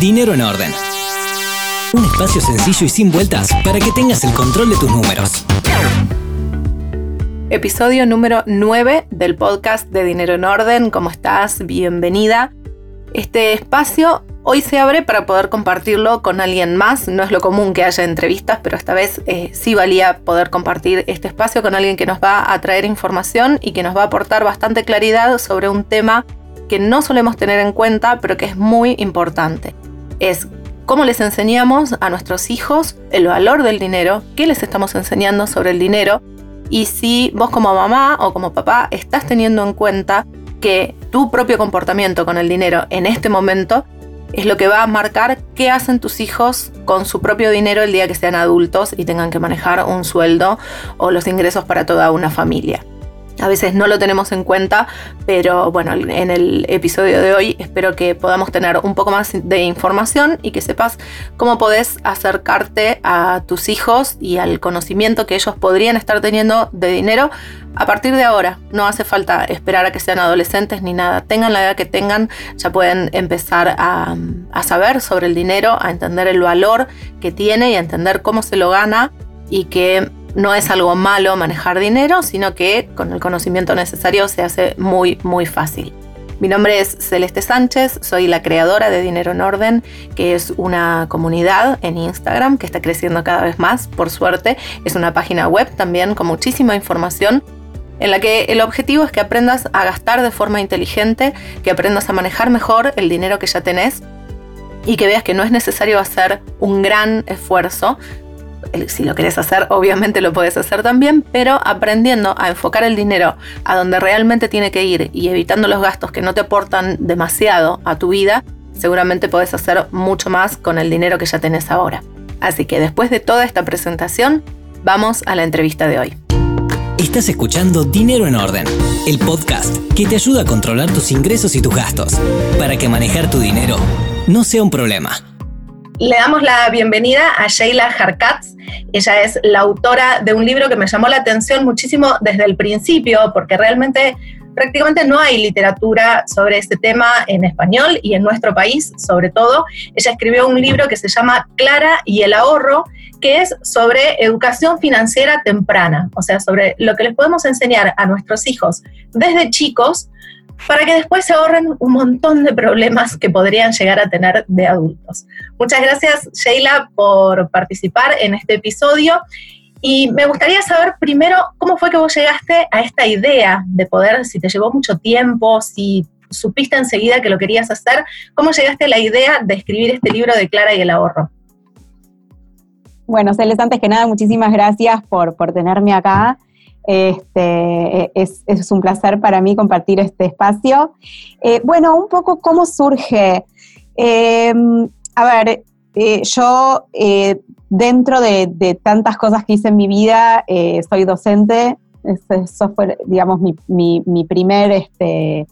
Dinero en Orden. Un espacio sencillo y sin vueltas para que tengas el control de tus números. Episodio número 9 del podcast de Dinero en Orden. ¿Cómo estás? Bienvenida. Este espacio hoy se abre para poder compartirlo con alguien más. No es lo común que haya entrevistas, pero esta vez eh, sí valía poder compartir este espacio con alguien que nos va a traer información y que nos va a aportar bastante claridad sobre un tema que no solemos tener en cuenta, pero que es muy importante. Es cómo les enseñamos a nuestros hijos el valor del dinero, qué les estamos enseñando sobre el dinero y si vos como mamá o como papá estás teniendo en cuenta que tu propio comportamiento con el dinero en este momento es lo que va a marcar qué hacen tus hijos con su propio dinero el día que sean adultos y tengan que manejar un sueldo o los ingresos para toda una familia. A veces no lo tenemos en cuenta, pero bueno, en el episodio de hoy espero que podamos tener un poco más de información y que sepas cómo podés acercarte a tus hijos y al conocimiento que ellos podrían estar teniendo de dinero a partir de ahora. No hace falta esperar a que sean adolescentes ni nada. Tengan la edad que tengan, ya pueden empezar a, a saber sobre el dinero, a entender el valor que tiene y a entender cómo se lo gana y que no es algo malo manejar dinero, sino que con el conocimiento necesario se hace muy, muy fácil. Mi nombre es Celeste Sánchez, soy la creadora de Dinero en Orden, que es una comunidad en Instagram que está creciendo cada vez más, por suerte. Es una página web también con muchísima información en la que el objetivo es que aprendas a gastar de forma inteligente, que aprendas a manejar mejor el dinero que ya tenés y que veas que no es necesario hacer un gran esfuerzo si lo querés hacer, obviamente lo puedes hacer también, pero aprendiendo a enfocar el dinero a donde realmente tiene que ir y evitando los gastos que no te aportan demasiado a tu vida, seguramente podés hacer mucho más con el dinero que ya tenés ahora. Así que después de toda esta presentación, vamos a la entrevista de hoy. Estás escuchando Dinero en Orden, el podcast que te ayuda a controlar tus ingresos y tus gastos, para que manejar tu dinero no sea un problema. Le damos la bienvenida a Sheila Harkatz. Ella es la autora de un libro que me llamó la atención muchísimo desde el principio, porque realmente prácticamente no hay literatura sobre este tema en español y en nuestro país sobre todo. Ella escribió un libro que se llama Clara y el ahorro, que es sobre educación financiera temprana, o sea, sobre lo que les podemos enseñar a nuestros hijos desde chicos para que después se ahorren un montón de problemas que podrían llegar a tener de adultos. Muchas gracias, Sheila, por participar en este episodio. Y me gustaría saber primero cómo fue que vos llegaste a esta idea de poder, si te llevó mucho tiempo, si supiste enseguida que lo querías hacer, cómo llegaste a la idea de escribir este libro de Clara y el ahorro. Bueno, Celes, antes que nada, muchísimas gracias por, por tenerme acá. Este, es, un placer para mí compartir este espacio. Eh, bueno, un poco cómo surge. Em, a ver, eh, yo eh, dentro de, tantas cosas que hice en mi vida, soy docente. Eso fue, digamos, mi, mi, primer este,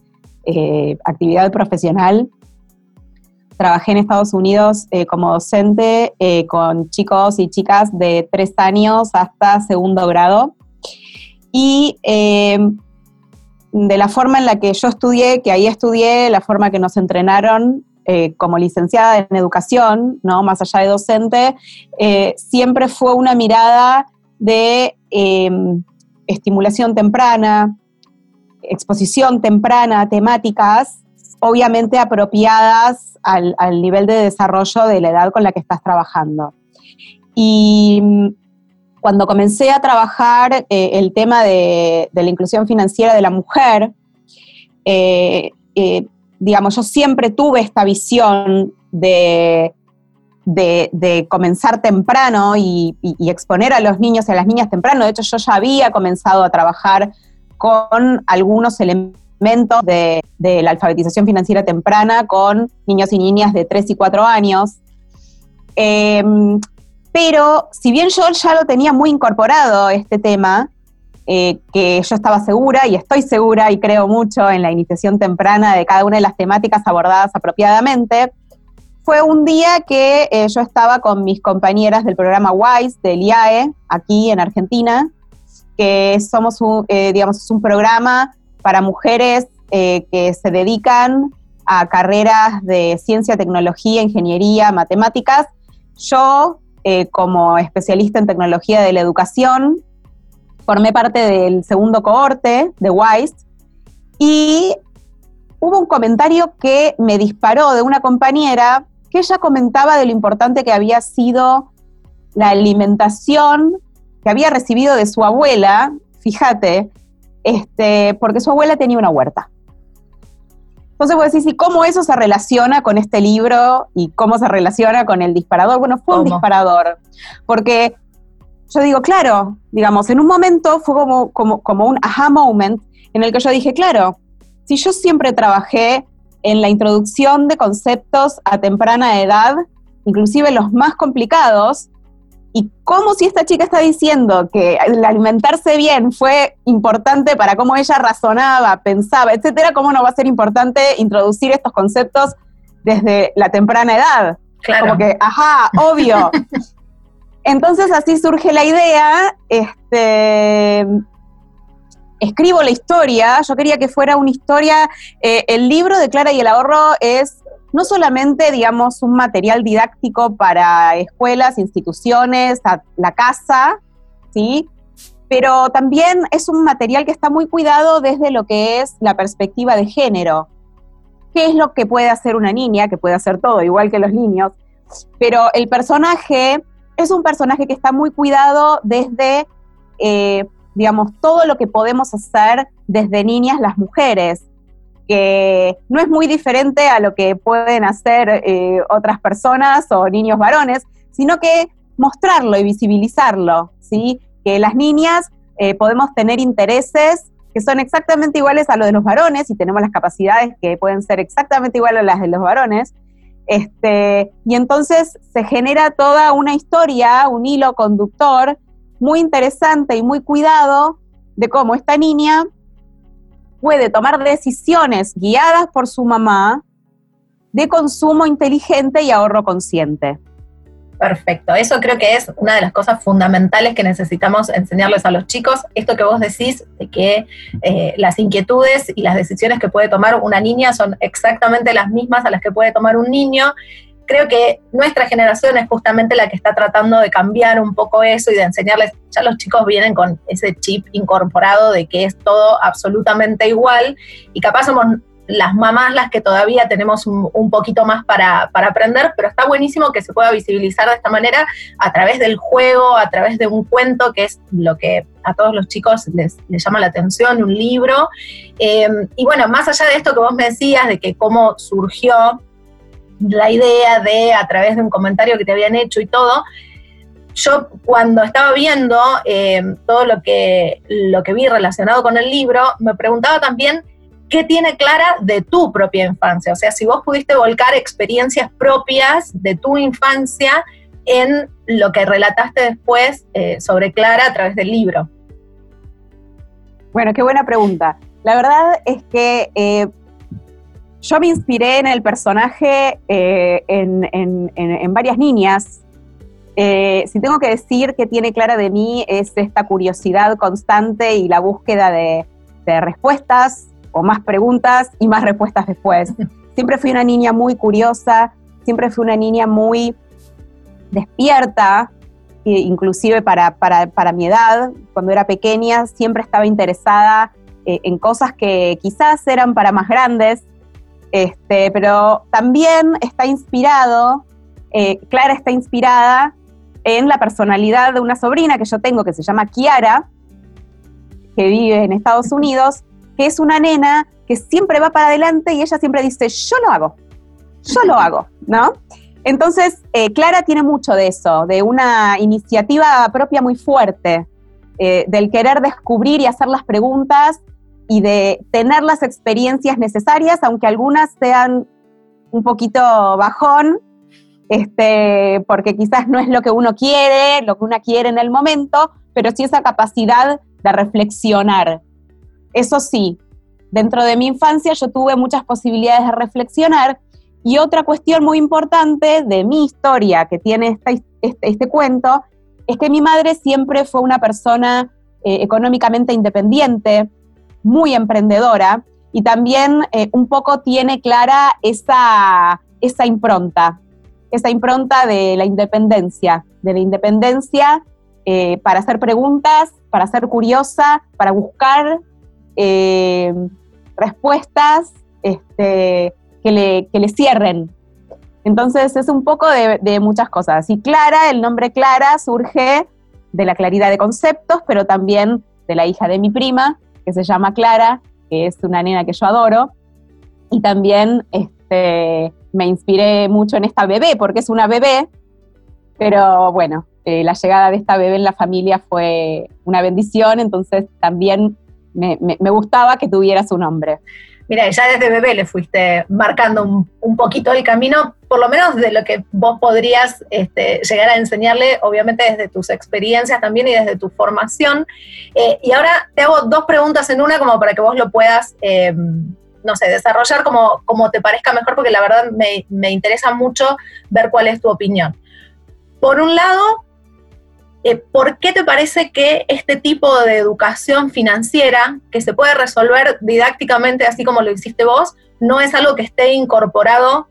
actividad profesional. Trabajé en Estados Unidos como docente con chicos y chicas de tres años hasta segundo grado y eh, de la forma en la que yo estudié, que ahí estudié, la forma que nos entrenaron eh, como licenciada en educación, ¿no? más allá de docente, eh, siempre fue una mirada de estimulación temprana, exposición temprana temáticas, obviamente apropiadas al, al nivel de desarrollo de la edad con la que estás trabajando. Y cuando comencé a trabajar eh, el tema de, la inclusión financiera de la mujer, eh, eh, digamos, yo siempre tuve esta visión de, comenzar temprano y, exponer a los niños y a las niñas temprano. De hecho, yo ya había comenzado a trabajar con algunos elementos de, de la alfabetización financiera temprana con niños y niñas de 3 y 4 años. Pero si bien yo ya lo tenía muy incorporado este tema, eh, que yo estaba segura y estoy segura y creo mucho en la iniciación temprana de cada una de las temáticas abordadas apropiadamente, fue un día que eh, yo estaba con mis compañeras del programa WISE del IAE, aquí en Argentina, que somos eh, digamos, es un programa para mujeres que se dedican a carreras de ciencia, tecnología, ingeniería, matemáticas. Yo, eh, como especialista en tecnología de la educación, formé parte del segundo cohorte de WISE y hubo un comentario que me disparó de una compañera que ella comentaba de lo importante que había sido la alimentación que había recibido de su abuela, fíjate, este, porque su abuela tenía una huerta. Entonces vos decís, ¿y cómo eso se relaciona con este libro y cómo se relaciona con el disparador? Bueno, fue un disparador, porque yo digo, claro, digamos, en un momento fue como, como, como un aha moment en el que yo dije, claro, si yo siempre trabajé en la introducción de conceptos a temprana edad, inclusive los más complicados, y cómo si esta chica está diciendo que el alimentarse bien fue importante para cómo ella razonaba, pensaba, etcétera, cómo no va a ser importante introducir estos conceptos desde la temprana edad. Claro. Como que, ajá, obvio. Entonces así surge la idea, este, escribo la historia, yo quería que fuera una historia, eh, el libro de Clara y el ahorro es no solamente, digamos, un material didáctico para escuelas, instituciones, la casa, ¿sí? Pero también es un material que está muy cuidado desde lo que es la perspectiva de género. ¿Qué es lo que puede hacer una niña? Que puede hacer todo, igual que los niños. Pero el personaje es un personaje que está muy cuidado desde, eh, digamos, todo lo que podemos hacer desde niñas las mujeres que no es muy diferente a lo que pueden hacer eh, otras personas o niños varones, sino que mostrarlo y visibilizarlo, ¿sí? Que las niñas eh, podemos tener intereses que son exactamente iguales a los de los varones y tenemos las capacidades que pueden ser exactamente iguales a las de los varones. Este, y entonces se genera toda una historia, un hilo conductor muy interesante y muy cuidado de cómo esta niña puede tomar decisiones guiadas por su mamá de consumo inteligente y ahorro consciente. Perfecto, eso creo que es una de las cosas fundamentales que necesitamos enseñarles a los chicos. Esto que vos decís, de que eh, las inquietudes y las decisiones que puede tomar una niña son exactamente las mismas a las que puede tomar un niño creo que nuestra generación es justamente la que está tratando de cambiar un poco eso y de enseñarles, ya los chicos vienen con ese chip incorporado de que es todo absolutamente igual y capaz somos las mamás las que todavía tenemos un, poquito más para, aprender, pero está buenísimo que se pueda visibilizar de esta manera a través del juego, a través de un cuento, que es lo que a todos los chicos les, llama la atención, un libro. Eh, y bueno, más allá de esto que vos me decías, de que cómo surgió la idea de, a través de un comentario que te habían hecho y todo, yo cuando estaba viendo eh, todo lo que, lo que vi relacionado con el libro, me preguntaba también qué tiene Clara de tu propia infancia. O sea, si vos pudiste volcar experiencias propias de tu infancia en lo que relataste después eh, sobre Clara a través del libro. Bueno, qué buena pregunta. La verdad es que eh, yo me inspiré en el personaje eh, en, varias niñas. Eh, si tengo que decir que tiene clara de mí es esta curiosidad constante y la búsqueda de, respuestas o más preguntas y más respuestas después. Siempre fui una niña muy curiosa, siempre fui una niña muy despierta, inclusive para, mi edad, cuando era pequeña, siempre estaba interesada eh, en cosas que quizás eran para más grandes, este, pero también está inspirado, eh, Clara está inspirada en la personalidad de una sobrina que yo tengo que se llama Kiara, que vive en Estados Unidos, que es una nena que siempre va para adelante y ella siempre dice, yo lo hago, yo lo hago, ¿no? Entonces, eh, Clara tiene mucho de eso, de una iniciativa propia muy fuerte, eh, del querer descubrir y hacer las preguntas y de tener las experiencias necesarias, aunque algunas sean un poquito bajón, este, porque quizás no es lo que uno quiere, lo que uno quiere en el momento, pero sí esa capacidad de reflexionar. Eso sí, dentro de mi infancia yo tuve muchas posibilidades de reflexionar y otra cuestión muy importante de mi historia que tiene este, este, cuento es que mi madre siempre fue una persona eh, económicamente independiente, muy emprendedora y también eh, un poco tiene clara esa, esa impronta, esa impronta de la independencia, de la independencia eh, para hacer preguntas, para ser curiosa, para buscar eh, respuestas este, que, le, que, le, cierren. Entonces es un poco de, de muchas cosas. Y Clara, el nombre Clara surge de la claridad de conceptos, pero también de la hija de mi prima, que se llama Clara, que es una nena que yo adoro. Y también este, me inspiré mucho en esta bebé, porque es una bebé, pero bueno, eh, la llegada de esta bebé en la familia fue una bendición, entonces también me, gustaba que tuviera su nombre. Mira, ya desde bebé le fuiste marcando un, poquito el camino, por lo menos de lo que vos podrías este, llegar a enseñarle, obviamente desde tus experiencias también y desde tu formación. Eh, y ahora te hago dos preguntas en una como para que vos lo puedas, eh, no sé, desarrollar como, como te parezca mejor, porque la verdad me, me interesa mucho ver cuál es tu opinión. Por un lado, eh, ¿por qué te parece que este tipo de educación financiera, que se puede resolver didácticamente así como lo hiciste vos, no es algo que esté incorporado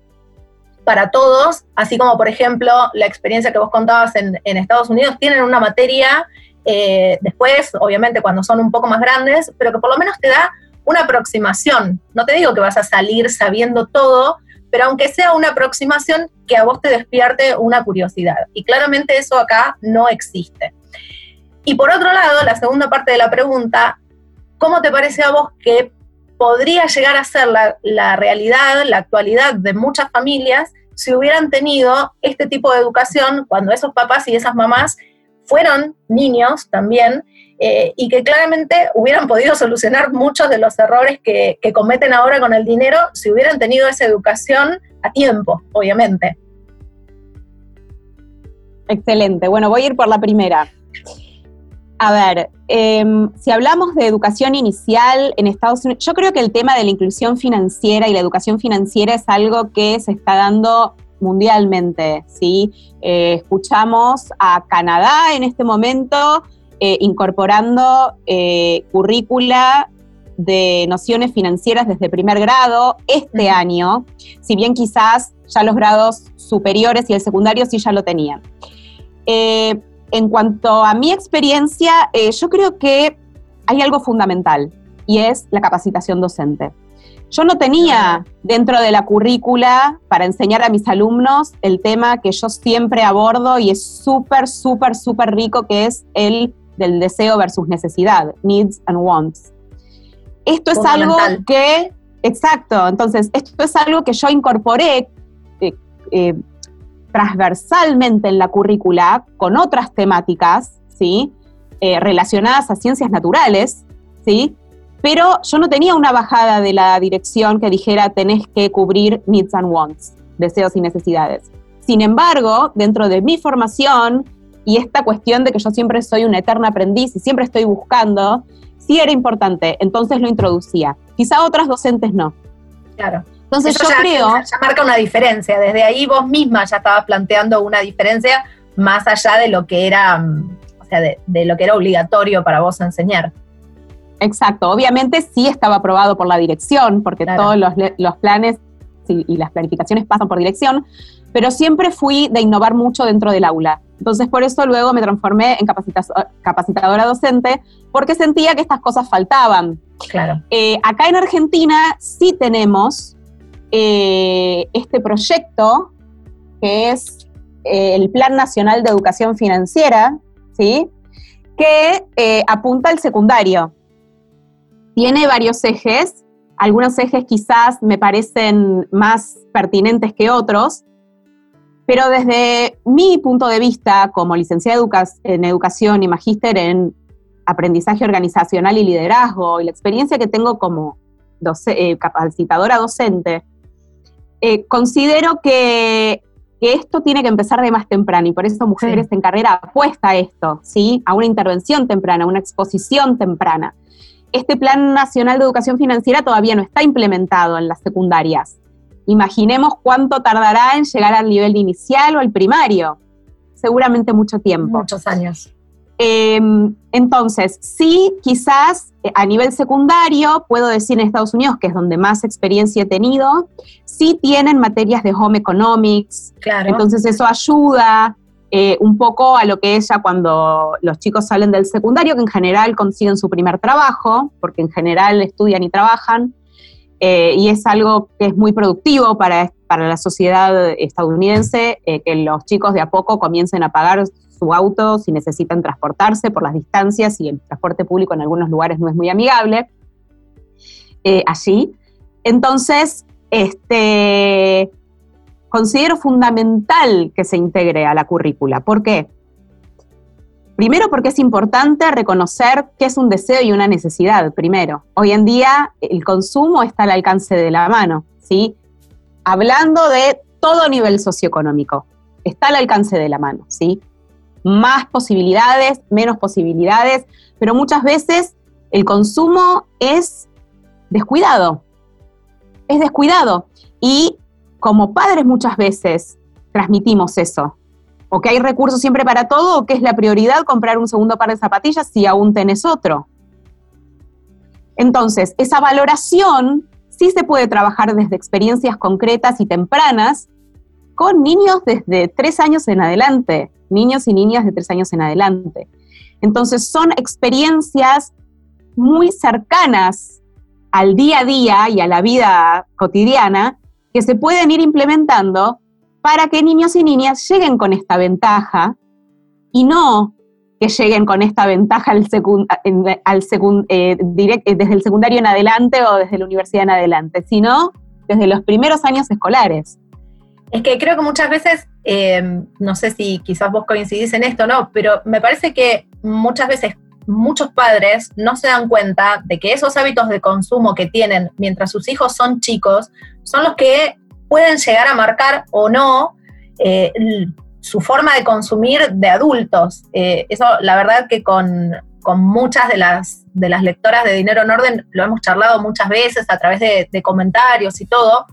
para todos, así como por ejemplo la experiencia que vos contabas en, Estados Unidos, tienen una materia eh, después, obviamente cuando son un poco más grandes, pero que por lo menos te da una aproximación. No te digo que vas a salir sabiendo todo, pero aunque sea una aproximación que a vos te despierte una curiosidad. Y claramente eso acá no existe. Y por otro lado, la segunda parte de la pregunta, ¿cómo te parece a vos que podría llegar a ser la, realidad, la actualidad de muchas familias si hubieran tenido este tipo de educación cuando esos papás y esas mamás fueron niños también eh, y que claramente hubieran podido solucionar muchos de los errores que, cometen ahora con el dinero si hubieran tenido esa educación a tiempo, obviamente. Excelente. Bueno, voy a ir por la primera. A ver, em, si hablamos de educación inicial en Estados Unidos, yo creo que el tema de la inclusión financiera y la educación financiera es algo que se está dando mundialmente, ¿sí? Eh, escuchamos a Canadá en este momento eh, incorporando eh, currícula de nociones financieras desde primer grado este año, si bien quizás ya los grados superiores y el secundario sí ya lo tenían. Eh, en cuanto a mi experiencia, yo creo que hay algo fundamental y es la capacitación docente. Yo no tenía dentro de la currícula para enseñar a mis alumnos el tema que yo siempre abordo y es súper, súper, súper rico, que es el del deseo versus necesidad, needs and wants. Esto es algo que, exacto, entonces, esto es algo que yo incorporé eh, eh, transversalmente en la currícula con otras temáticas, ¿sí? Eh, relacionadas a ciencias naturales, ¿sí? Pero yo no tenía una bajada de la dirección que dijera tenés que cubrir needs and wants, deseos y necesidades. Sin embargo, dentro de mi formación, y esta cuestión de que yo siempre soy una eterna aprendiz y siempre estoy buscando, sí era importante, entonces lo introducía. Quizá otras docentes no. Claro. Entonces yo creo... Ya marca una diferencia, desde ahí vos misma ya estabas planteando una diferencia más allá de lo que era, mm, o sea, de, lo que era obligatorio para vos enseñar. Exacto, obviamente sí estaba aprobado por la dirección, porque todos los, planes y las planificaciones pasan por dirección, pero siempre fui de innovar mucho dentro del aula. Entonces, por eso luego me transformé en capacitadora docente, porque sentía que estas cosas faltaban. Claro. Eh, acá en Argentina sí tenemos eh, este proyecto, que es eh, el Plan Nacional de Educación Financiera, ¿sí? que apunta al secundario. Tiene varios ejes, algunos ejes quizás me parecen más pertinentes que otros, pero desde mi punto de vista, como licenciada en educación y magíster en aprendizaje organizacional y liderazgo, y la experiencia que tengo como eh, capacitadora docente, eh, considero que, esto tiene que empezar de más temprano y por eso Mujeres en Carrera apuesta a esto, ¿sí? a una intervención temprana, a una exposición temprana. Este Plan Nacional de Educación Financiera todavía no está implementado en las secundarias. Imaginemos cuánto tardará en llegar al nivel inicial o al primario. Seguramente mucho tiempo. Muchos años. Em, entonces, sí, quizás eh, a nivel secundario, puedo decir en Estados Unidos, que es donde más experiencia he tenido, sí tienen materias de home economics, claro. entonces eso ayuda eh, un poco a lo que es ya cuando los chicos salen del secundario, que en general consiguen su primer trabajo, porque en general estudian y trabajan, eh, y es algo que es muy productivo para, para la sociedad estadounidense, que los chicos de a poco comiencen a pagar su auto si necesitan transportarse por las distancias y el transporte público en algunos lugares no es muy amigable eh, allí. Entonces, este, considero fundamental que se integre a la currícula. ¿Por qué? Primero porque es importante reconocer que es un deseo y una necesidad, primero. Hoy en día el consumo está al alcance de la mano, ¿sí? Hablando de todo nivel socioeconómico, está al alcance de la mano, ¿sí? más posibilidades, menos posibilidades, pero muchas veces el consumo es descuidado, es descuidado. Y como padres muchas veces transmitimos eso, o que hay recursos siempre para todo, o que es la prioridad comprar un segundo par de zapatillas si aún tenés otro. Entonces, esa valoración sí se puede trabajar desde experiencias concretas y tempranas con niños desde tres años en adelante niños y niñas de tres años en adelante. Entonces son experiencias muy cercanas al día a día y a la vida cotidiana que se pueden ir implementando para que niños y niñas lleguen con esta ventaja y no que lleguen con esta ventaja al, al eh, eh, desde el secundario en adelante o desde la universidad en adelante, sino desde los primeros años escolares. Es que creo que muchas veces, eh, no sé si quizás vos coincidís en esto, ¿no? Pero me parece que muchas veces muchos padres no se dan cuenta de que esos hábitos de consumo que tienen mientras sus hijos son chicos son los que pueden llegar a marcar o no eh, su forma de consumir de adultos. Eh, eso, la verdad que con, muchas de las, de las lectoras de Dinero en Orden lo hemos charlado muchas veces a través de, de comentarios y todo,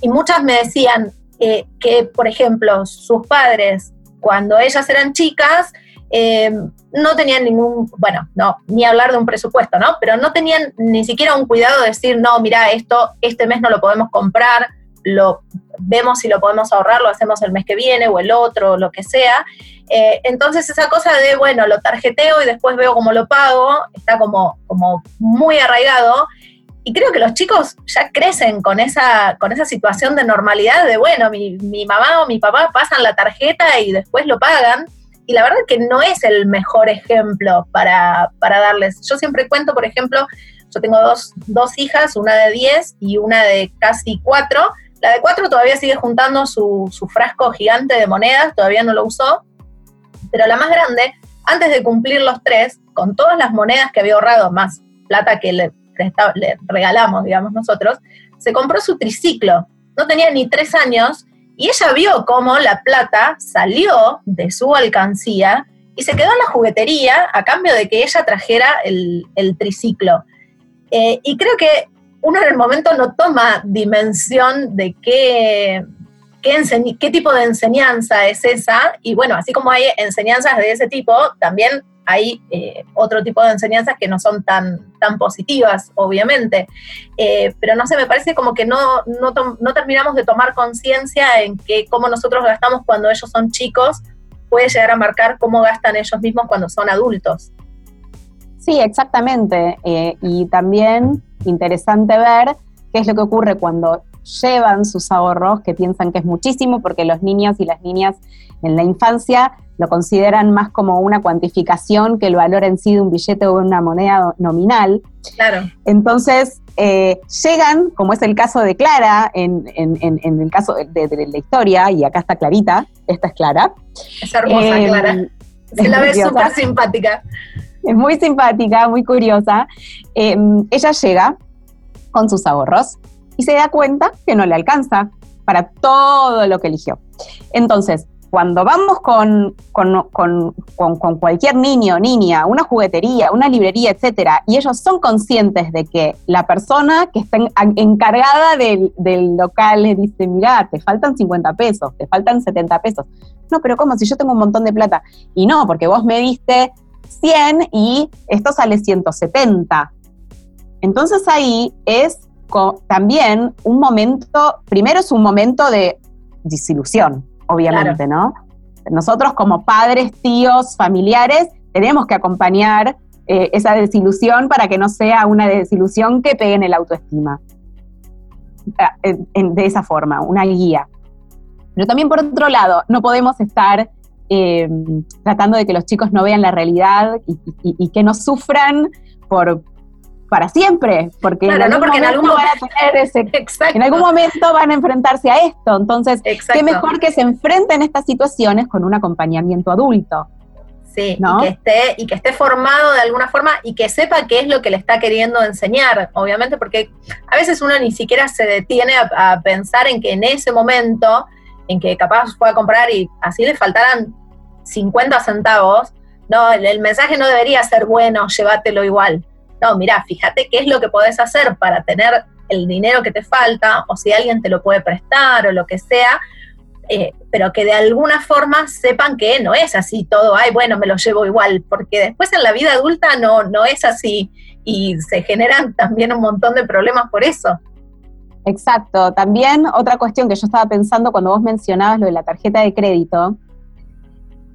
y muchas me decían, eh, que, por ejemplo, sus padres, cuando ellas eran chicas, eh, no tenían ningún, bueno, no, ni hablar de un presupuesto, ¿no? Pero no tenían ni siquiera un cuidado de decir, no, mira, esto este mes no lo podemos comprar, lo vemos si lo podemos ahorrar, lo hacemos el mes que viene o el otro, lo que sea. Eh, entonces esa cosa de, bueno, lo tarjeteo y después veo cómo lo pago, está como, como muy arraigado y creo que los chicos ya crecen con esa, con esa situación de normalidad de, bueno, mi, mamá o mi papá pasan la tarjeta y después lo pagan. Y la verdad que no es el mejor ejemplo para, darles. Yo siempre cuento, por ejemplo, yo tengo dos, hijas, una de 10 y una de casi 4. La de 4 todavía sigue juntando su, su frasco gigante de monedas, todavía no lo usó. Pero la más grande, antes de cumplir los tres, con todas las monedas que había ahorrado, más plata que le le regalamos, digamos nosotros, se compró su triciclo. No tenía ni tres años y ella vio cómo la plata salió de su alcancía y se quedó en la juguetería a cambio de que ella trajera el, triciclo. Eh, y creo que uno en el momento no toma dimensión de qué, qué, qué tipo de enseñanza es esa. Y bueno, así como hay enseñanzas de ese tipo, también hay eh, otro tipo de enseñanzas que no son tan, tan positivas, obviamente. Eh, pero no sé, me parece como que no, no, terminamos de tomar conciencia en que cómo nosotros gastamos cuando ellos son chicos puede llegar a marcar cómo gastan ellos mismos cuando son adultos. Sí, exactamente. Eh, y también interesante ver qué es lo que ocurre cuando llevan sus ahorros, que piensan que es muchísimo, porque los niños y las niñas en la infancia lo consideran más como una cuantificación que el valor en sí de un billete o una moneda nominal. Claro. Entonces, eh, llegan, como es el caso de Clara, en, el caso de, la historia, y acá está Clarita, esta es Clara. Es hermosa, eh, Clara. Se la ve súper simpática. Es muy simpática, muy curiosa. Eh, ella llega con sus ahorros y se da cuenta que no le alcanza para todo lo que eligió. Entonces, cuando vamos con, cualquier niño niña, una juguetería, una librería, etcétera, y ellos son conscientes de que la persona que está encargada del, local le dice, mira, te faltan 50 pesos, te faltan 70 pesos. No, pero ¿cómo? Si yo tengo un montón de plata. Y no, porque vos me diste 100 y esto sale 170. Entonces ahí es también un momento, primero es un momento de disilusión, obviamente, ¿no? Nosotros como padres, tíos, familiares, tenemos que acompañar eh, esa desilusión para que no sea una desilusión que pegue en el autoestima. Ah, de esa forma, una guía. Pero también por otro lado, no podemos estar eh, tratando de que los chicos no vean la realidad y, que no sufran por, para siempre, porque, en, algún momento en algún momento van a enfrentarse a esto. Entonces, qué mejor que se enfrenten estas situaciones con un acompañamiento adulto. Sí, y, que esté, y que esté formado de alguna forma y que sepa qué es lo que le está queriendo enseñar, obviamente, porque a veces uno ni siquiera se detiene a, pensar en que en ese momento, en que capaz fue a comprar y así le faltaran 50 centavos, no, el, mensaje no debería ser bueno, llévatelo igual. No, mira, fíjate qué es lo que podés hacer para tener el dinero que te falta, o si alguien te lo puede prestar o lo que sea, eh, pero que de alguna forma sepan que no es así todo, ay, bueno, me lo llevo igual, porque después en la vida adulta no, no es así y se generan también un montón de problemas por eso. Exacto. También otra cuestión que yo estaba pensando cuando vos mencionabas lo de la tarjeta de crédito,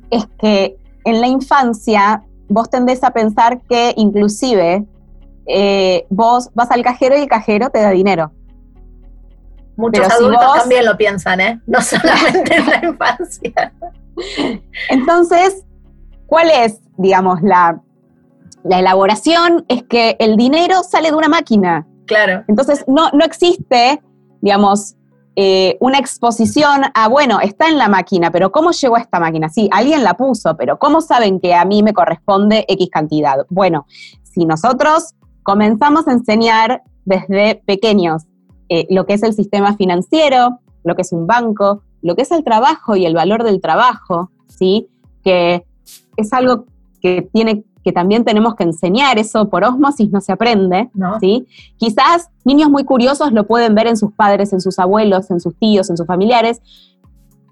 es que en la infancia vos tendés a pensar que inclusive eh, vos vas al cajero y el cajero te da dinero. Muchos adultos también lo piensan, ¿eh? No solamente en la infancia. Entonces, ¿cuál es, digamos, la, la elaboración? Es que el dinero sale de una máquina. Claro. Entonces, no, no existe, digamos, eh, una exposición a, bueno, está en la máquina, pero ¿cómo llegó a esta máquina? Sí, alguien la puso, pero ¿cómo saben que a mí me corresponde X cantidad? Bueno, si nosotros comenzamos a enseñar desde pequeños eh, lo que es el sistema financiero, lo que es un banco, lo que es el trabajo y el valor del trabajo, ¿sí? Que es algo que tiene que también tenemos que enseñar, eso por osmosis no se aprende, ¿sí? Quizás niños muy curiosos lo pueden ver en sus padres, en sus abuelos, en sus tíos, en sus familiares,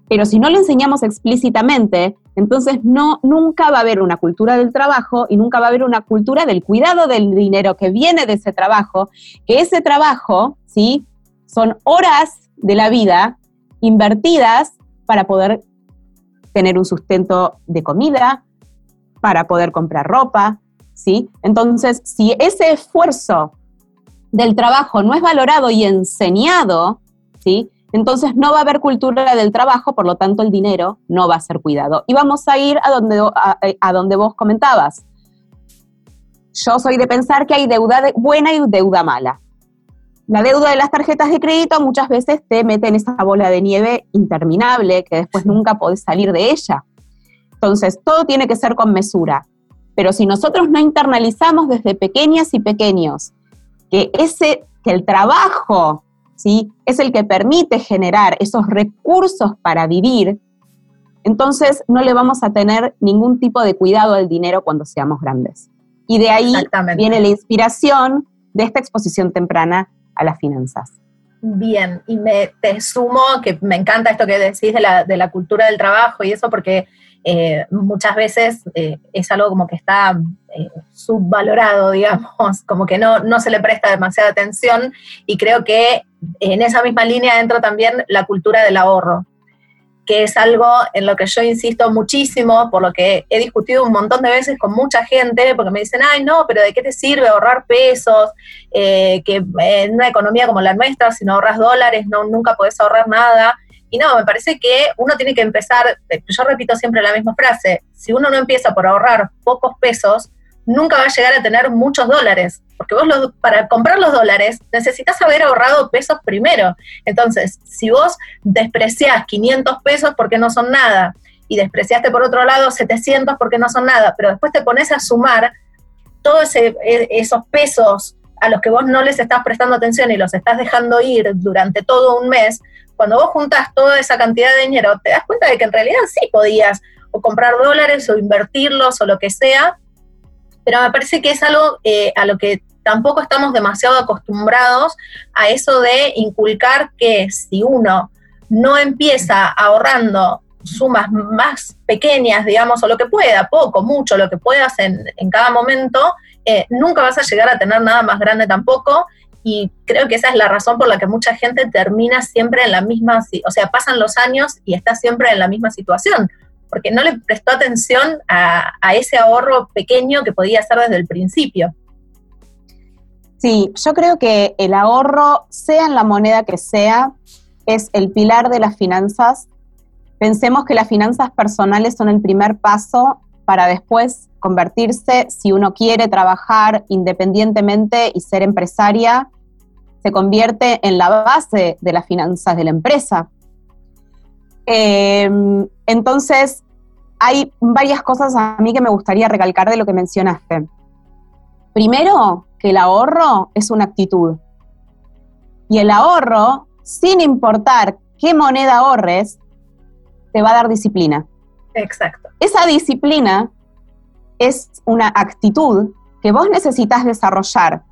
pero si no lo enseñamos explícitamente, entonces no, nunca va a haber una cultura del trabajo y nunca va a haber una cultura del cuidado del dinero que viene de ese trabajo, que ese trabajo, ¿sí? Son horas de la vida invertidas para poder tener un sustento de comida, para poder comprar ropa, ¿sí? Entonces, si ese esfuerzo del trabajo no es valorado y enseñado, ¿sí? Entonces no va a haber cultura del trabajo, por lo tanto el dinero no va a ser cuidado. Y vamos a ir a donde, a, donde vos comentabas. Yo soy de pensar que hay deuda buena y deuda mala. La deuda de las tarjetas de crédito muchas veces te mete en esa bola de nieve interminable que después nunca podés salir de ella. Entonces, todo tiene que ser con mesura. Pero si nosotros no internalizamos desde pequeñas y pequeños que, ese, que el trabajo ¿sí? es el que permite generar esos recursos para vivir, entonces no le vamos a tener ningún tipo de cuidado al dinero cuando seamos grandes. Y de ahí viene la inspiración de esta exposición temprana a las finanzas. Bien, y me te sumo que me encanta esto que decís de la, de la cultura del trabajo y eso porque eh, muchas veces eh, es algo como que está eh, subvalorado, digamos, como que no, no se le presta demasiada atención y creo que en esa misma línea entra también la cultura del ahorro, que es algo en lo que yo insisto muchísimo, por lo que he discutido un montón de veces con mucha gente, porque me dicen, ay, no, pero ¿de qué te sirve ahorrar pesos? que en una economía como la nuestra, si no ahorras dólares, no, nunca podés ahorrar nada. Y no, me parece que uno tiene que empezar, eh, yo repito siempre la misma frase, si uno no empieza por ahorrar pocos pesos, nunca va a llegar a tener muchos dólares, porque vos para comprar los dólares necesitas haber ahorrado pesos primero. Entonces, si vos despreciás 500 pesos porque no son nada, y despreciaste por otro lado 700 porque no son nada, pero después te pones a sumar todos e, esos pesos a los que vos no les estás prestando atención y los estás dejando ir durante todo un mes, cuando vos juntas toda esa cantidad de dinero, te das cuenta de que en realidad sí podías o comprar dólares o invertirlos o lo que sea, pero me parece que es algo eh, a lo que tampoco estamos demasiado acostumbrados a eso de inculcar que si uno no empieza ahorrando sumas más pequeñas, digamos, o lo que pueda, poco, mucho, lo que puedas en, en cada momento, eh, nunca vas a llegar a tener nada más grande tampoco. Y creo que esa es la razón por la que mucha gente termina siempre en la misma, o sea, pasan los años y está siempre en la misma situación, porque no le prestó atención a, a ese ahorro pequeño que podía hacer desde el principio. Sí, yo creo que el ahorro, sea en la moneda que sea, es el pilar de las finanzas. Pensemos que las finanzas personales son el primer paso para después convertirse, si uno quiere trabajar independientemente y ser empresaria, se convierte en la base de las finanzas de la empresa. Em, entonces, hay varias cosas a mí que me gustaría recalcar de lo que mencionaste. Primero, que el ahorro es una actitud. Y el ahorro, sin importar qué moneda ahorres, te va a dar disciplina. Exacto. Esa disciplina es una actitud que vos necesitas desarrollar,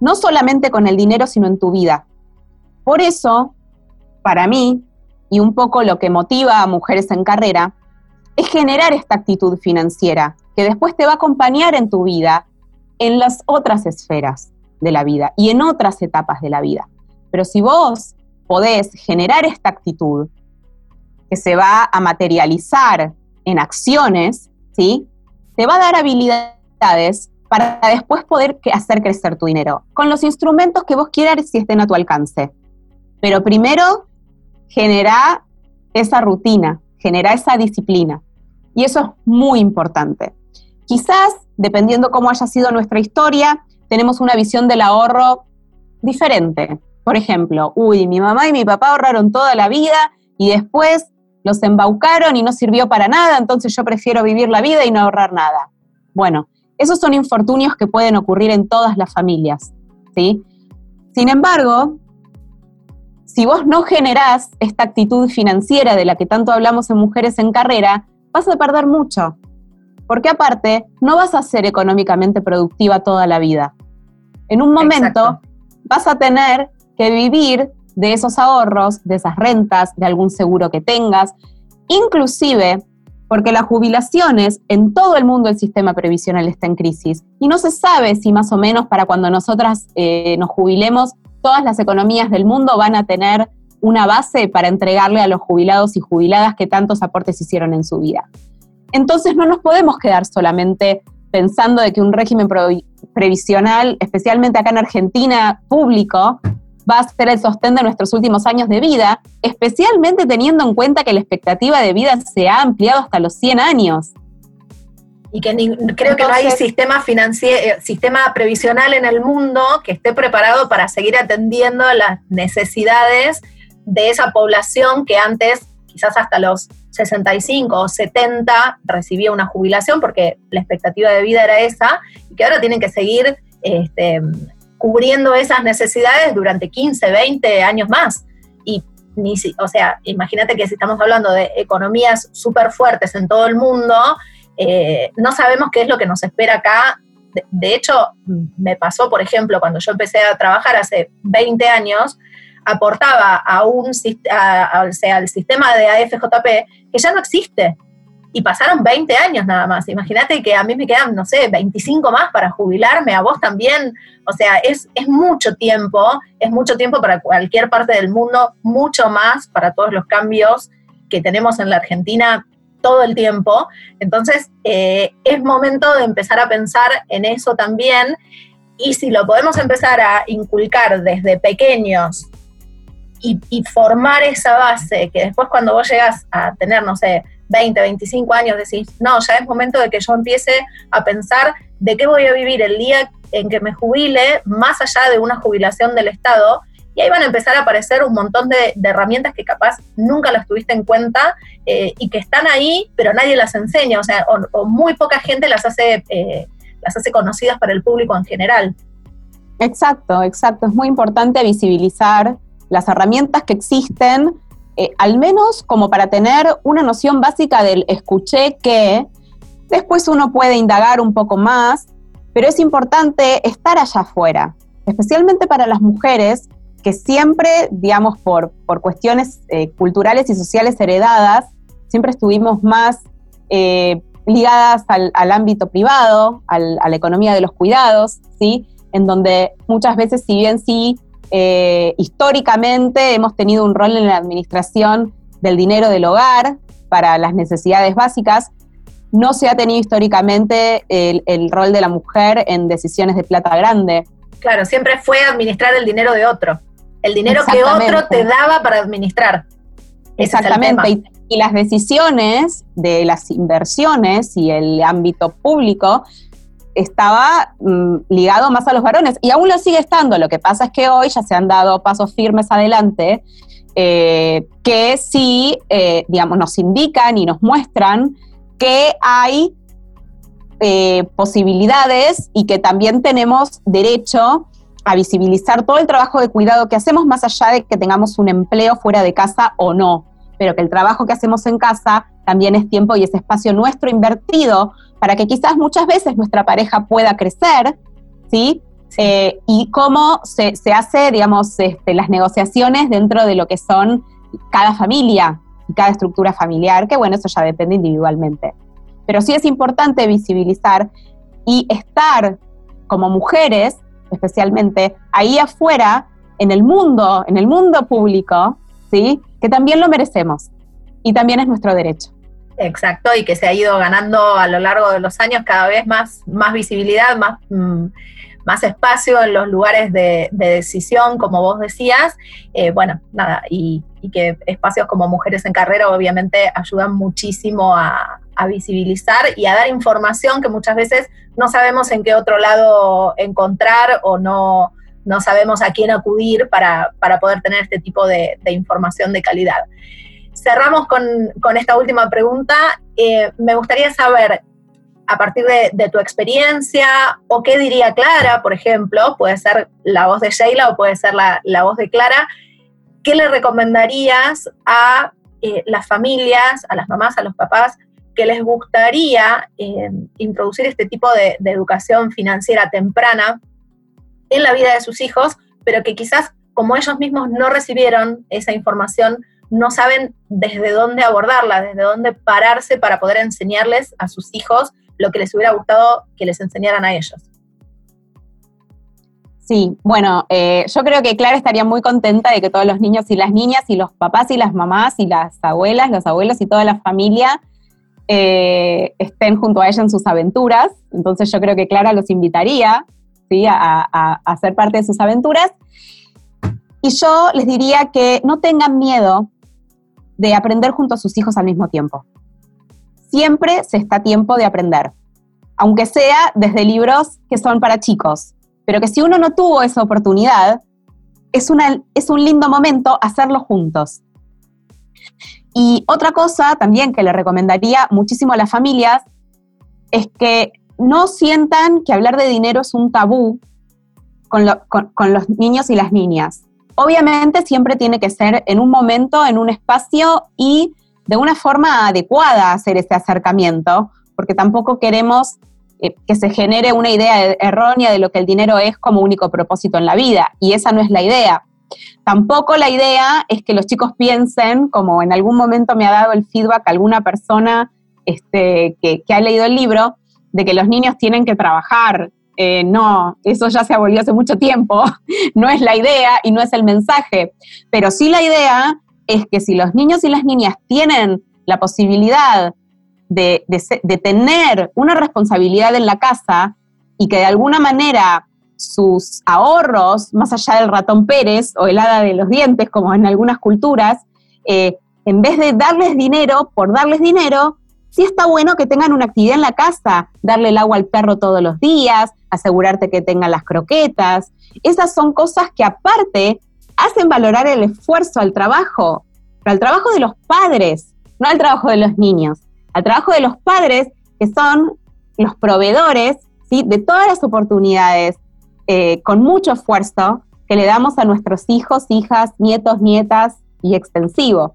no solamente con el dinero, sino en tu vida. Por eso, para mí, y un poco lo que motiva a mujeres en carrera, es generar esta actitud financiera, que después te va a acompañar en tu vida en las otras esferas de la vida y en otras etapas de la vida. Pero si vos podés generar esta actitud que se va a materializar en acciones, ¿sí? Te va a dar habilidades para después poder hacer crecer tu dinero, con los instrumentos que vos quieras si estén a tu alcance. Pero primero, genera esa rutina, genera esa disciplina. Y eso es muy importante. Quizás dependiendo cómo haya sido nuestra historia, tenemos una visión del ahorro diferente. Por ejemplo, uy, mi mamá y mi papá ahorraron toda la vida y después los embaucaron y no sirvió para nada, entonces yo prefiero vivir la vida y no ahorrar nada. Bueno, esos son infortunios que pueden ocurrir en todas las familias, ¿sí? Sin embargo, si vos no generás esta actitud financiera de la que tanto hablamos en Mujeres en Carrera, vas a perder mucho porque aparte no vas a ser económicamente productiva toda la vida. En un momento vas a tener que vivir de esos ahorros, de esas rentas, de algún seguro que tengas, inclusive porque las jubilaciones, en todo el mundo el sistema previsional está en crisis y no se sabe si más o menos para cuando nosotras eh, nos jubilemos, todas las economías del mundo van a tener una base para entregarle a los jubilados y jubiladas que tantos aportes hicieron en su vida. Entonces no nos podemos quedar solamente pensando de que un régimen previsional, especialmente acá en Argentina, público, va a ser el sostén de nuestros últimos años de vida, especialmente teniendo en cuenta que la expectativa de vida se ha ampliado hasta los 100 años. Y que creo que no hay sistema financiero, eh, sistema previsional en el mundo que esté preparado para seguir atendiendo las necesidades de esa población que antes, quizás hasta los 65 o 70 recibía una jubilación porque la expectativa de vida era esa, y que ahora tienen que seguir este, cubriendo esas necesidades durante 15, 20 años más. Y ni o sea, imagínate que si estamos hablando de economías súper fuertes en todo el mundo, eh, no sabemos qué es lo que nos espera acá. de, hecho, me pasó, por ejemplo, cuando yo empecé a trabajar hace 20 años, aportaba a un, sea, al sistema de AFJP que ya no existe. Y pasaron 20 años nada más. Imagínate que a mí me quedan, no sé, 25 más para jubilarme, a vos también. O sea, es, es mucho tiempo, es mucho tiempo para cualquier parte del mundo, mucho más para todos los cambios que tenemos en la Argentina todo el tiempo. Entonces, eh, es momento de empezar a pensar en eso también. Y si lo podemos empezar a inculcar desde pequeños y, formar esa base que después cuando vos llegas a tener, no sé, 20, 25 años, decís, no, ya es momento de que yo empiece a pensar de qué voy a vivir el día en que me jubile, más allá de una jubilación del Estado, y ahí van a empezar a aparecer un montón de, herramientas que capaz nunca las tuviste en cuenta eh, y que están ahí, pero nadie las enseña, o sea, o, muy poca gente las hace, eh, las hace conocidas para el público en general. Exacto, exacto. Es muy importante visibilizar las herramientas que existen, eh, al menos como para tener una noción básica del escuché que, después uno puede indagar un poco más, pero es importante estar allá afuera, especialmente para las mujeres que siempre, digamos, por, por cuestiones eh, culturales y sociales heredadas, siempre estuvimos más eh, ligadas al, ámbito privado, a la economía de los cuidados, ¿sí? En donde muchas veces, si bien sí, eh, históricamente hemos tenido un rol en la administración del dinero del hogar para las necesidades básicas, no se ha tenido históricamente el, el rol de la mujer en decisiones de plata grande. Claro, siempre fue administrar el dinero de otro, el dinero que otro te daba para administrar. Exactamente. Y, las decisiones de las inversiones y el ámbito público estaba mm, ligado más a los varones y aún lo sigue estando. Lo que pasa es que hoy ya se han dado pasos firmes adelante eh, que sí, eh, digamos, nos indican y nos muestran que hay eh, posibilidades y que también tenemos derecho a visibilizar todo el trabajo de cuidado que hacemos más allá de que tengamos un empleo fuera de casa o no, pero que el trabajo que hacemos en casa también es tiempo y es espacio nuestro invertido para que quizás muchas veces nuestra pareja pueda crecer, ¿sí? Eh, y cómo se, hace, digamos, este, las negociaciones dentro de lo que son cada familia y cada estructura familiar, que bueno, eso ya depende individualmente. Pero sí es importante visibilizar y estar como mujeres especialmente ahí afuera, en el mundo, en el mundo público, ¿sí? Que también lo merecemos y también es nuestro derecho. Exacto, y que se ha ido ganando a lo largo de los años cada vez más, más visibilidad, más, mm, más espacio en los lugares de, decisión, como vos decías. Eh, bueno, nada, y, que espacios como Mujeres en Carrera obviamente ayudan muchísimo a, a visibilizar y a dar información que muchas veces no sabemos en qué otro lado encontrar o no, no sabemos a quién acudir para, poder tener este tipo de, información de calidad. Cerramos con, esta última pregunta. Eh, me gustaría saber, a partir de, tu experiencia, o qué diría Clara, por ejemplo, puede ser la voz de Sheila o puede ser la, voz de Clara, ¿qué le recomendarías a eh, las familias, a las mamás, a los papás, que les gustaría eh, introducir este tipo de, educación financiera temprana en la vida de sus hijos, pero que quizás como ellos mismos no recibieron esa información, no saben desde dónde abordarla, desde dónde pararse para poder enseñarles a sus hijos lo que les hubiera gustado que les enseñaran a ellos. Sí, bueno, eh, yo creo que Clara estaría muy contenta de que todos los niños y las niñas y los papás y las mamás y las abuelas, los abuelos y toda la familia eh, estén junto a ella en sus aventuras. Entonces yo creo que Clara los invitaría a, a, ser parte de sus aventuras. Y yo les diría que no tengan miedo de aprender junto a sus hijos al mismo tiempo. Siempre se está tiempo de aprender, aunque sea desde libros que son para chicos, pero que si uno no tuvo esa oportunidad, es, una, es un lindo momento hacerlo juntos. Y otra cosa también que le recomendaría muchísimo a las familias es que no sientan que hablar de dinero es un tabú con, los niños y las niñas. Obviamente siempre tiene que ser en un momento, en un espacio y de una forma adecuada hacer ese acercamiento, porque tampoco queremos eh, que se genere una idea errónea de lo que el dinero es como único propósito en la vida, y esa no es la idea. Tampoco la idea es que los chicos piensen, como en algún momento me ha dado el feedback alguna persona este, que, ha leído el libro, de que los niños tienen que trabajar. Eh, no, eso ya se abolió hace mucho tiempo, no es la idea y no es el mensaje, pero sí la idea es que si los niños y las niñas tienen la posibilidad de, tener una responsabilidad en la casa y que de alguna manera sus ahorros, más allá del ratón Pérez o el hada de los dientes, como en algunas culturas, eh, en vez de darles dinero por darles dinero, sí está bueno que tengan una actividad en la casa, darle el agua al perro todos los días, asegurarte que tengan las croquetas. Esas son cosas que aparte hacen valorar el esfuerzo al trabajo, pero al trabajo de los padres, no al trabajo de los niños, al trabajo de los padres que son los proveedores de todas las oportunidades eh, con mucho esfuerzo que le damos a nuestros hijos, hijas, nietos, nietas y extensivo.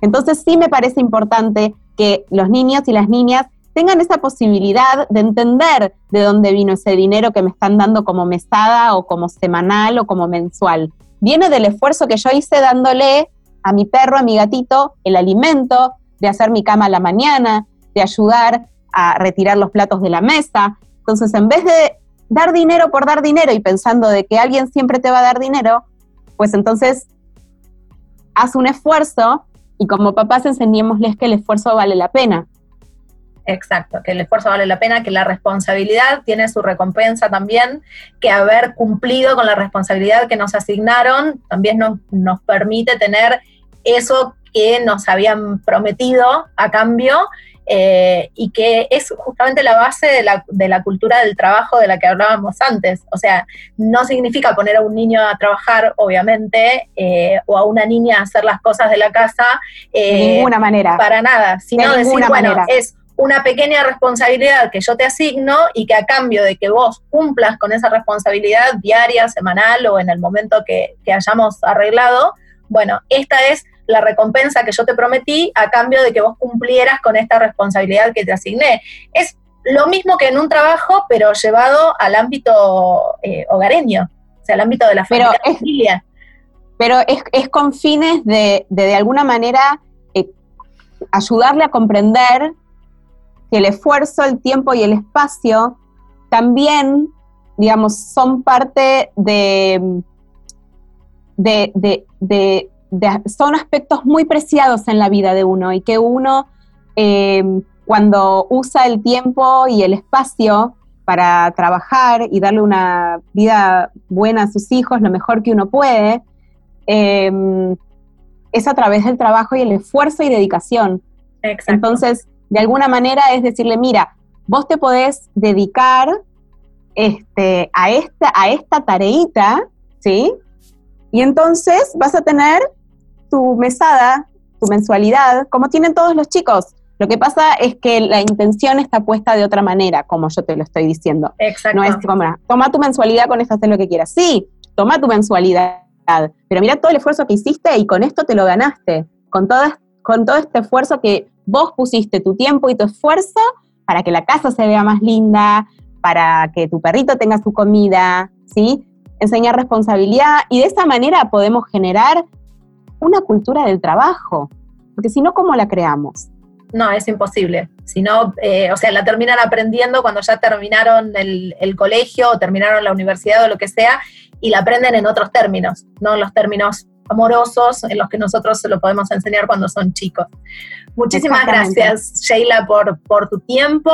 Entonces sí me parece importante que los niños y las niñas tengan esa posibilidad de entender de dónde vino ese dinero que me están dando como mesada o como semanal o como mensual. Viene del esfuerzo que yo hice dándole a mi perro, a mi gatito, el alimento, de hacer mi cama a la mañana, de ayudar a retirar los platos de la mesa. Entonces, en vez de dar dinero por dar dinero y pensando de que alguien siempre te va a dar dinero, pues entonces haz un esfuerzo y como papás enseñémosles que el esfuerzo vale la pena. Exacto, que el esfuerzo vale la pena, que la responsabilidad tiene su recompensa también, que haber cumplido con la responsabilidad que nos asignaron también nos, nos permite tener eso que nos habían prometido a cambio eh, y que es justamente la base de la, de la, cultura del trabajo de la que hablábamos antes. O sea, no significa poner a un niño a trabajar, obviamente, eh, o a una niña a hacer las cosas de la casa. Eh, de ninguna manera. Para nada, sino de decir, bueno, es una pequeña responsabilidad que yo te asigno y que a cambio de que vos cumplas con esa responsabilidad diaria, semanal o en el momento que, que hayamos arreglado, bueno, esta es la recompensa que yo te prometí a cambio de que vos cumplieras con esta responsabilidad que te asigné. Es lo mismo que en un trabajo, pero llevado al ámbito eh, hogareño, o sea, al ámbito de la familia. Pero es, con fines de, de, alguna manera, eh, ayudarle a comprender que el esfuerzo, el tiempo y el espacio también, digamos, son parte de, de, son aspectos muy preciados en la vida de uno y que uno eh, cuando usa el tiempo y el espacio para trabajar y darle una vida buena a sus hijos, lo mejor que uno puede, eh, es a través del trabajo y el esfuerzo y dedicación. Entonces, de alguna manera es decirle, mira, vos te podés dedicar este, a, esta, a esta tareita, ¿sí? Y entonces vas a tener tu mesada, tu mensualidad, como tienen todos los chicos. Lo que pasa es que la intención está puesta de otra manera, como yo te lo estoy diciendo. Exacto. No es como, toma tu mensualidad, con esto haces lo que quieras. Sí, toma tu mensualidad, pero mira todo el esfuerzo que hiciste y con esto te lo ganaste. Con todo, con todo este esfuerzo que vos pusiste tu tiempo y tu esfuerzo para que la casa se vea más linda, para que tu perrito tenga su comida, ¿sí? Enseñar responsabilidad y de esa manera podemos generar una cultura del trabajo, porque si no, ¿cómo la creamos? No, es imposible. Si no, eh, o sea, la terminan aprendiendo cuando ya terminaron el, el, colegio o terminaron la universidad o lo que sea, y la aprenden en otros términos, no en los términos amorosos en los que nosotros se lo podemos enseñar cuando son chicos. Muchísimas gracias, Sheila, por, por tu tiempo.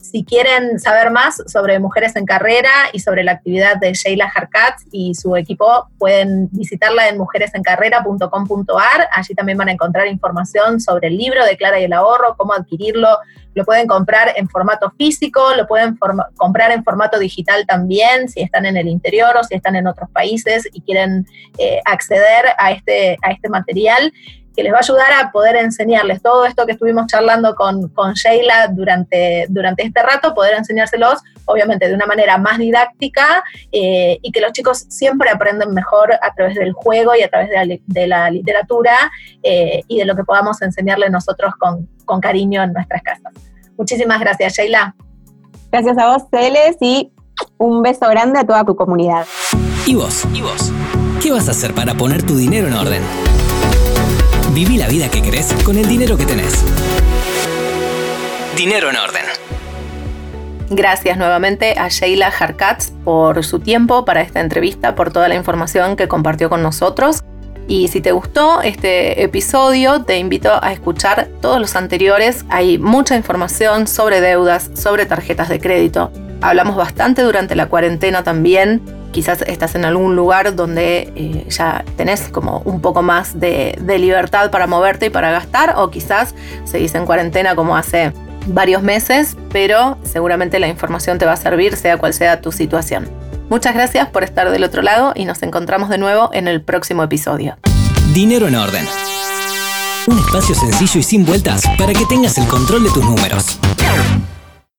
Si quieren saber más sobre Mujeres en Carrera y sobre la actividad de Sheila Harkat y su equipo, pueden visitarla en mujeresencarrera.com.ar. Allí también van a encontrar información sobre el libro de Clara y el ahorro, cómo adquirirlo. Lo pueden comprar en formato físico, lo pueden comprar en formato digital también, si están en el interior o si están en otros países y quieren eh, acceder a este, a este material que les va a ayudar a poder enseñarles todo esto que estuvimos charlando con, con Sheila durante, durante este rato, poder enseñárselos, obviamente, de una manera más didáctica eh, y que los chicos siempre aprenden mejor a través del juego y a través de la, literatura eh, y de lo que podamos enseñarles nosotros con, con cariño en nuestras casas. Muchísimas gracias, Sheila. Gracias a vos, Celes, y un beso grande a toda tu comunidad. ¿Y vos? ¿Y vos? ¿Qué vas a hacer para poner tu dinero en orden? Viví la vida que querés con el dinero que tenés. Dinero en orden. Gracias nuevamente a Sheila Harkatz por su tiempo para esta entrevista, por toda la información que compartió con nosotros. Y si te gustó este episodio, te invito a escuchar todos los anteriores. Hay mucha información sobre deudas, sobre tarjetas de crédito. Hablamos bastante durante la cuarentena también quizás estás en algún lugar donde eh, ya tenés como un poco más de, libertad para moverte y para gastar, o quizás seguís en cuarentena como hace varios meses, pero seguramente la información te va a servir sea cual sea tu situación. Muchas gracias por estar del otro lado y nos encontramos de nuevo en el próximo episodio. Dinero en orden. Un espacio sencillo y sin vueltas para que tengas el control de tus números.